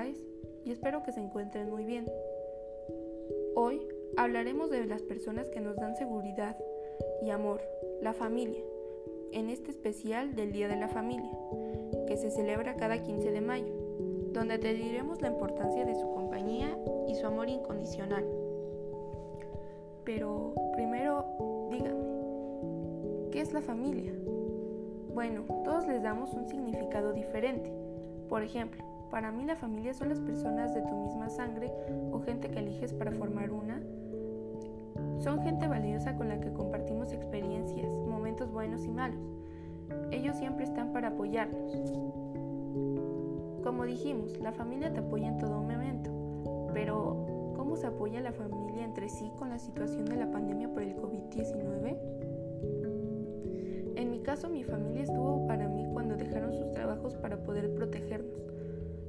estáis? Y espero que se encuentren muy bien. Hoy hablaremos de las personas que nos dan seguridad y amor, la familia, en este especial del Día de la Familia, que se celebra cada 15 de mayo, donde te diremos la importancia de su compañía y su amor incondicional. Pero primero, díganme, ¿qué es la familia? Bueno, todos les damos un significado diferente. Por ejemplo, para mí la familia son las personas de tu misma sangre o gente que eliges para formar una. Son gente valiosa con la que compartimos experiencias, momentos buenos y malos. Ellos siempre están para apoyarnos. Como dijimos, la familia te apoya en todo momento, pero ¿cómo se apoya la familia entre sí con la situación de la pandemia por el COVID-19? Mi caso, mi familia estuvo para mí cuando dejaron sus trabajos para poder protegernos.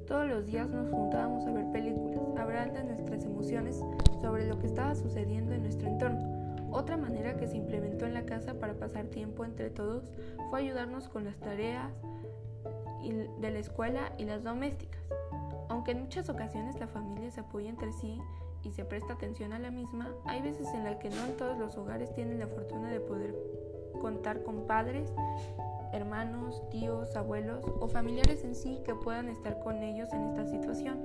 Todos los días nos juntábamos a ver películas, a hablar de nuestras emociones sobre lo que estaba sucediendo en nuestro entorno. Otra manera que se implementó en la casa para pasar tiempo entre todos fue ayudarnos con las tareas de la escuela y las domésticas. Aunque en muchas ocasiones la familia se apoya entre sí y se presta atención a la misma, hay veces en las que no en todos los hogares tienen la fortuna de poder contar con padres, hermanos, tíos, abuelos o familiares en sí que puedan estar con ellos en esta situación.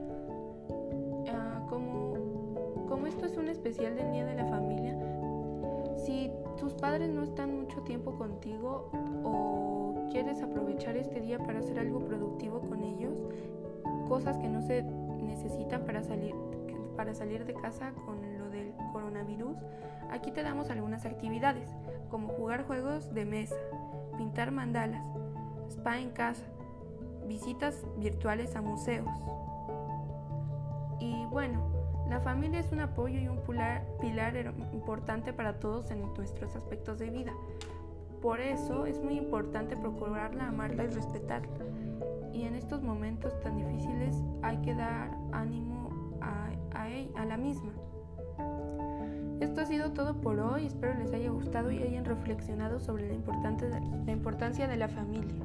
Ah, como, como esto es un especial del Día de la Familia, si tus padres no están mucho tiempo contigo o quieres aprovechar este día para hacer algo productivo con ellos, cosas que no se necesitan para salir, para salir de casa con coronavirus, aquí te damos algunas actividades como jugar juegos de mesa, pintar mandalas, spa en casa, visitas virtuales a museos. Y bueno, la familia es un apoyo y un pilar, importante para todos en nuestros aspectos de vida. Por eso es muy importante procurarla, amarla y respetarla. Y en estos momentos tan difíciles hay que dar ánimo a, a, a la misma. Esto ha sido todo por hoy, espero les haya gustado y hayan reflexionado sobre la, la importancia de la familia.